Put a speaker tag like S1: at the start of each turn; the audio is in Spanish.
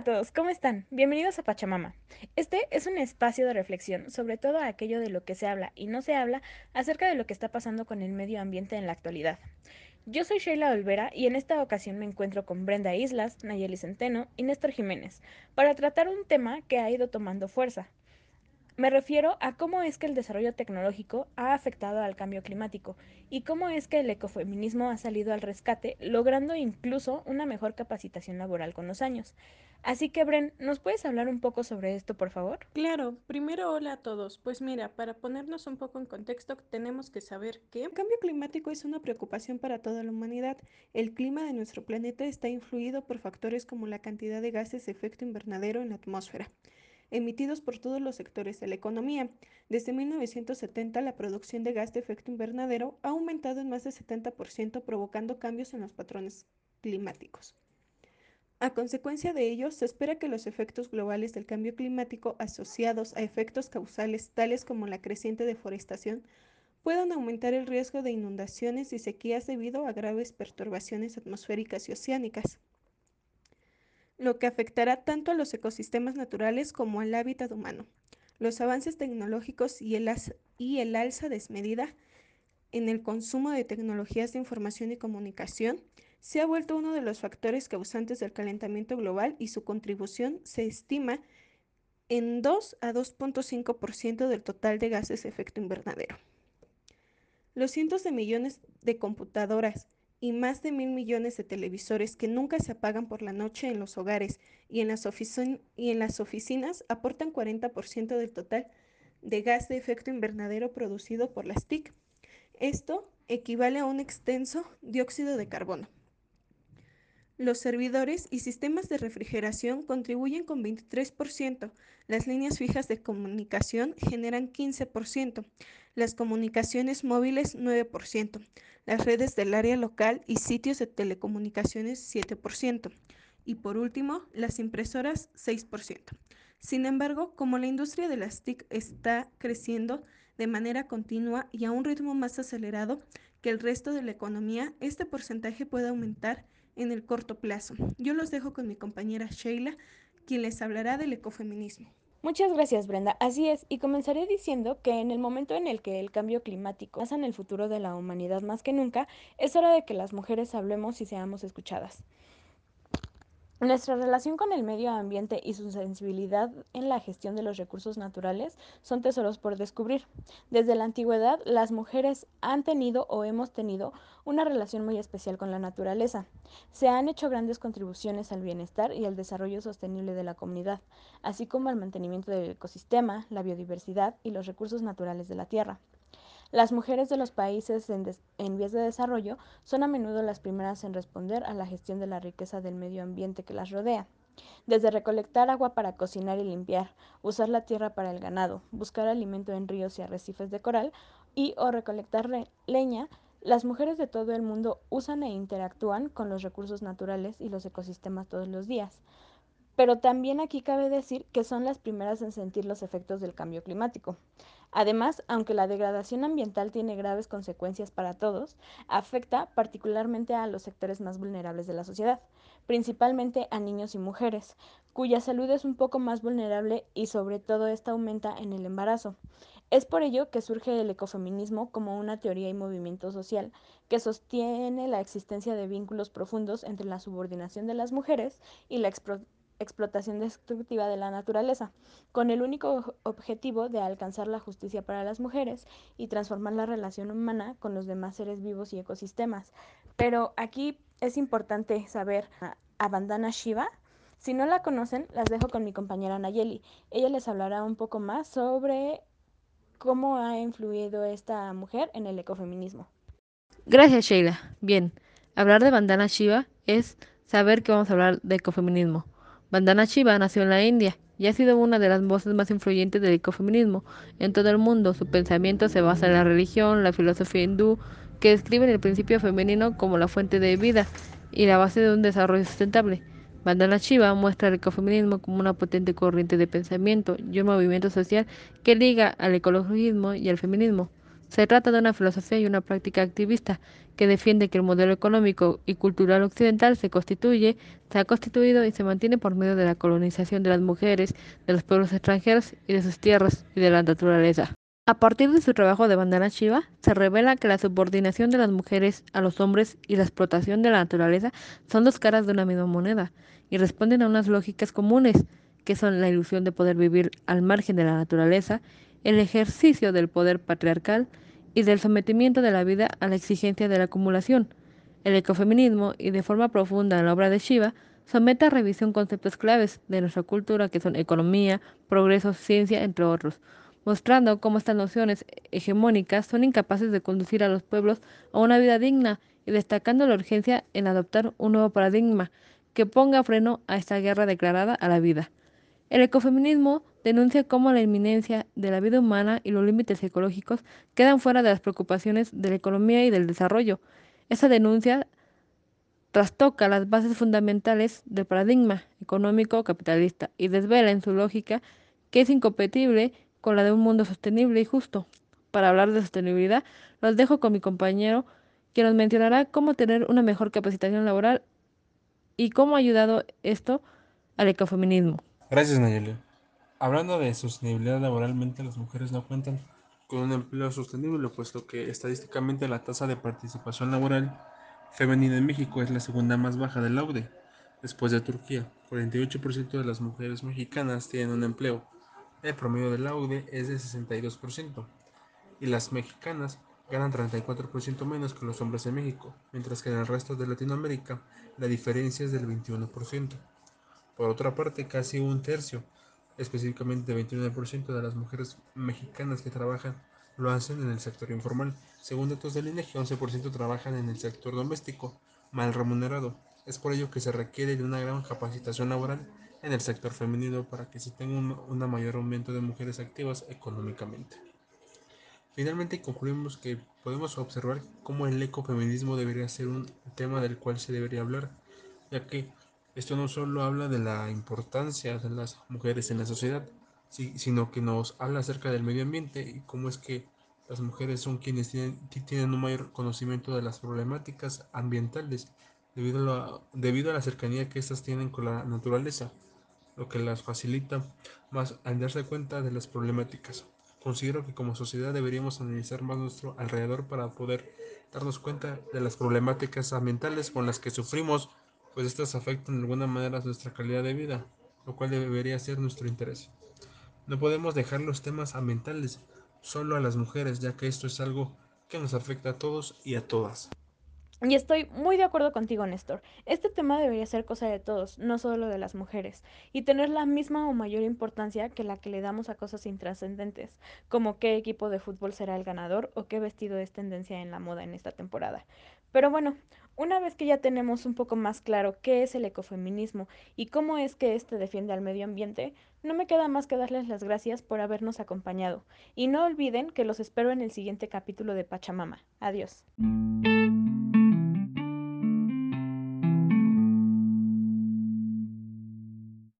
S1: a todos, ¿cómo están? Bienvenidos a Pachamama. Este es un espacio de reflexión sobre todo aquello de lo que se habla y no se habla acerca de lo que está pasando con el medio ambiente en la actualidad. Yo soy Sheila Olvera y en esta ocasión me encuentro con Brenda Islas, Nayeli Centeno y Néstor Jiménez para tratar un tema que ha ido tomando fuerza, me refiero a cómo es que el desarrollo tecnológico ha afectado al cambio climático y cómo es que el ecofeminismo ha salido al rescate, logrando incluso una mejor capacitación laboral con los años. Así que, Bren, ¿nos puedes hablar un poco sobre esto, por favor?
S2: Claro, primero hola a todos. Pues mira, para ponernos un poco en contexto, tenemos que saber que el cambio climático es una preocupación para toda la humanidad. El clima de nuestro planeta está influido por factores como la cantidad de gases de efecto invernadero en la atmósfera emitidos por todos los sectores de la economía. Desde 1970, la producción de gas de efecto invernadero ha aumentado en más de 70%, provocando cambios en los patrones climáticos. A consecuencia de ello, se espera que los efectos globales del cambio climático asociados a efectos causales tales como la creciente deforestación puedan aumentar el riesgo de inundaciones y sequías debido a graves perturbaciones atmosféricas y oceánicas lo que afectará tanto a los ecosistemas naturales como al hábitat humano. Los avances tecnológicos y el, alza desmedida en el consumo de tecnologías de información y comunicación se ha vuelto uno de los factores causantes del calentamiento global y su contribución se estima en 2 a 2.5% del total de gases de efecto invernadero. Los cientos de millones de computadoras, y más de mil millones de televisores que nunca se apagan por la noche en los hogares y en las, y en las oficinas aportan 40% del total de gas de efecto invernadero producido por las TIC. Esto equivale a un extenso dióxido de carbono. Los servidores y sistemas de refrigeración contribuyen con 23%, las líneas fijas de comunicación generan 15%, las comunicaciones móviles 9%, las redes del área local y sitios de telecomunicaciones 7%, y por último, las impresoras 6%. Sin embargo, como la industria de las TIC está creciendo de manera continua y a un ritmo más acelerado que el resto de la economía, este porcentaje puede aumentar en el corto plazo. Yo los dejo con mi compañera Sheila, quien les hablará del ecofeminismo.
S1: Muchas gracias, Brenda. Así es, y comenzaré diciendo que en el momento en el que el cambio climático pasa en el futuro de la humanidad más que nunca, es hora de que las mujeres hablemos y seamos escuchadas. Nuestra relación con el medio ambiente y su sensibilidad en la gestión de los recursos naturales son tesoros por descubrir. Desde la antigüedad, las mujeres han tenido o hemos tenido una relación muy especial con la naturaleza. Se han hecho grandes contribuciones al bienestar y al desarrollo sostenible de la comunidad, así como al mantenimiento del ecosistema, la biodiversidad y los recursos naturales de la tierra. Las mujeres de los países en, vías de desarrollo son a menudo las primeras en responder a la gestión de la riqueza del medio ambiente que las rodea. Desde recolectar agua para cocinar y limpiar, usar la tierra para el ganado, buscar alimento en ríos y arrecifes de coral y o recolectar leña, las mujeres de todo el mundo usan e interactúan con los recursos naturales y los ecosistemas todos los días. Pero también aquí cabe decir que son las primeras en sentir los efectos del cambio climático. Además, aunque la degradación ambiental tiene graves consecuencias para todos, afecta particularmente a los sectores más vulnerables de la sociedad, principalmente a niños y mujeres, cuya salud es un poco más vulnerable y sobre todo esta aumenta en el embarazo. Es por ello que surge el ecofeminismo como una teoría y movimiento social que sostiene la existencia de vínculos profundos entre la subordinación de las mujeres y la explotación explotación destructiva de la naturaleza, con el único objetivo de alcanzar la justicia para las mujeres y transformar la relación humana con los demás seres vivos y ecosistemas. Pero aquí es importante saber a Bandana Shiva. Si no la conocen, las dejo con mi compañera Nayeli. Ella les hablará un poco más sobre cómo ha influido esta mujer en el ecofeminismo.
S3: Gracias, Sheila. Bien, hablar de Bandana Shiva es saber que vamos a hablar de ecofeminismo. Bandana Shiva nació en la India y ha sido una de las voces más influyentes del ecofeminismo en todo el mundo. Su pensamiento se basa en la religión, la filosofía hindú, que describen el principio femenino como la fuente de vida y la base de un desarrollo sustentable. Bandana Shiva muestra el ecofeminismo como una potente corriente de pensamiento y un movimiento social que liga al ecologismo y al feminismo. Se trata de una filosofía y una práctica activista que defiende que el modelo económico y cultural occidental se constituye, se ha constituido y se mantiene por medio de la colonización de las mujeres, de los pueblos extranjeros y de sus tierras y de la naturaleza. A partir de su trabajo de bandana Shiva, se revela que la subordinación de las mujeres a los hombres y la explotación de la naturaleza son dos caras de una misma moneda y responden a unas lógicas comunes, que son la ilusión de poder vivir al margen de la naturaleza, el ejercicio del poder patriarcal y del sometimiento de la vida a la exigencia de la acumulación. El ecofeminismo, y de forma profunda en la obra de Shiva, somete a revisión conceptos claves de nuestra cultura que son economía, progreso, ciencia, entre otros mostrando cómo estas nociones hegemónicas son incapaces de conducir a los pueblos a una vida digna y destacando la urgencia en adoptar un nuevo paradigma que ponga freno a esta guerra declarada a la vida. El ecofeminismo denuncia cómo la inminencia de la vida humana y los límites ecológicos quedan fuera de las preocupaciones de la economía y del desarrollo. Esa denuncia trastoca las bases fundamentales del paradigma económico capitalista y desvela en su lógica que es incompatible con la de un mundo sostenible y justo. Para hablar de sostenibilidad, los dejo con mi compañero, que nos mencionará cómo tener una mejor capacitación laboral y cómo ha ayudado esto al ecofeminismo.
S4: Gracias, Nayeli. Hablando de sostenibilidad laboralmente, las mujeres no cuentan con un empleo sostenible, puesto que estadísticamente la tasa de participación laboral femenina en México es la segunda más baja del laude, después de Turquía. 48% de las mujeres mexicanas tienen un empleo, el promedio del laude es de 62% y las mexicanas ganan 34% menos que los hombres en México, mientras que en el resto de Latinoamérica la diferencia es del 21%. Por otra parte, casi un tercio, específicamente 29% de las mujeres mexicanas que trabajan lo hacen en el sector informal. Según datos del INEGI, 11% trabajan en el sector doméstico, mal remunerado. Es por ello que se requiere de una gran capacitación laboral en el sector femenino para que se tenga un, mayor aumento de mujeres activas económicamente. Finalmente concluimos que podemos observar cómo el ecofeminismo debería ser un tema del cual se debería hablar, ya que esto no solo habla de la importancia de las mujeres en la sociedad, sino que nos habla acerca del medio ambiente y cómo es que las mujeres son quienes tienen, un mayor conocimiento de las problemáticas ambientales debido a, debido a la cercanía que éstas tienen con la naturaleza lo que las facilita más al darse cuenta de las problemáticas. Considero que como sociedad deberíamos analizar más nuestro alrededor para poder darnos cuenta de las problemáticas ambientales con las que sufrimos, pues estas afectan de alguna manera nuestra calidad de vida, lo cual debería ser nuestro interés. No podemos dejar los temas ambientales solo a las mujeres, ya que esto es algo que nos afecta a todos y a todas.
S1: Y estoy muy de acuerdo contigo, Néstor. Este tema debería ser cosa de todos, no solo de las mujeres, y tener la misma o mayor importancia que la que le damos a cosas intrascendentes, como qué equipo de fútbol será el ganador o qué vestido es tendencia en la moda en esta temporada. Pero bueno, una vez que ya tenemos un poco más claro qué es el ecofeminismo y cómo es que éste defiende al medio ambiente, no me queda más que darles las gracias por habernos acompañado. Y no olviden que los espero en el siguiente capítulo de Pachamama. Adiós.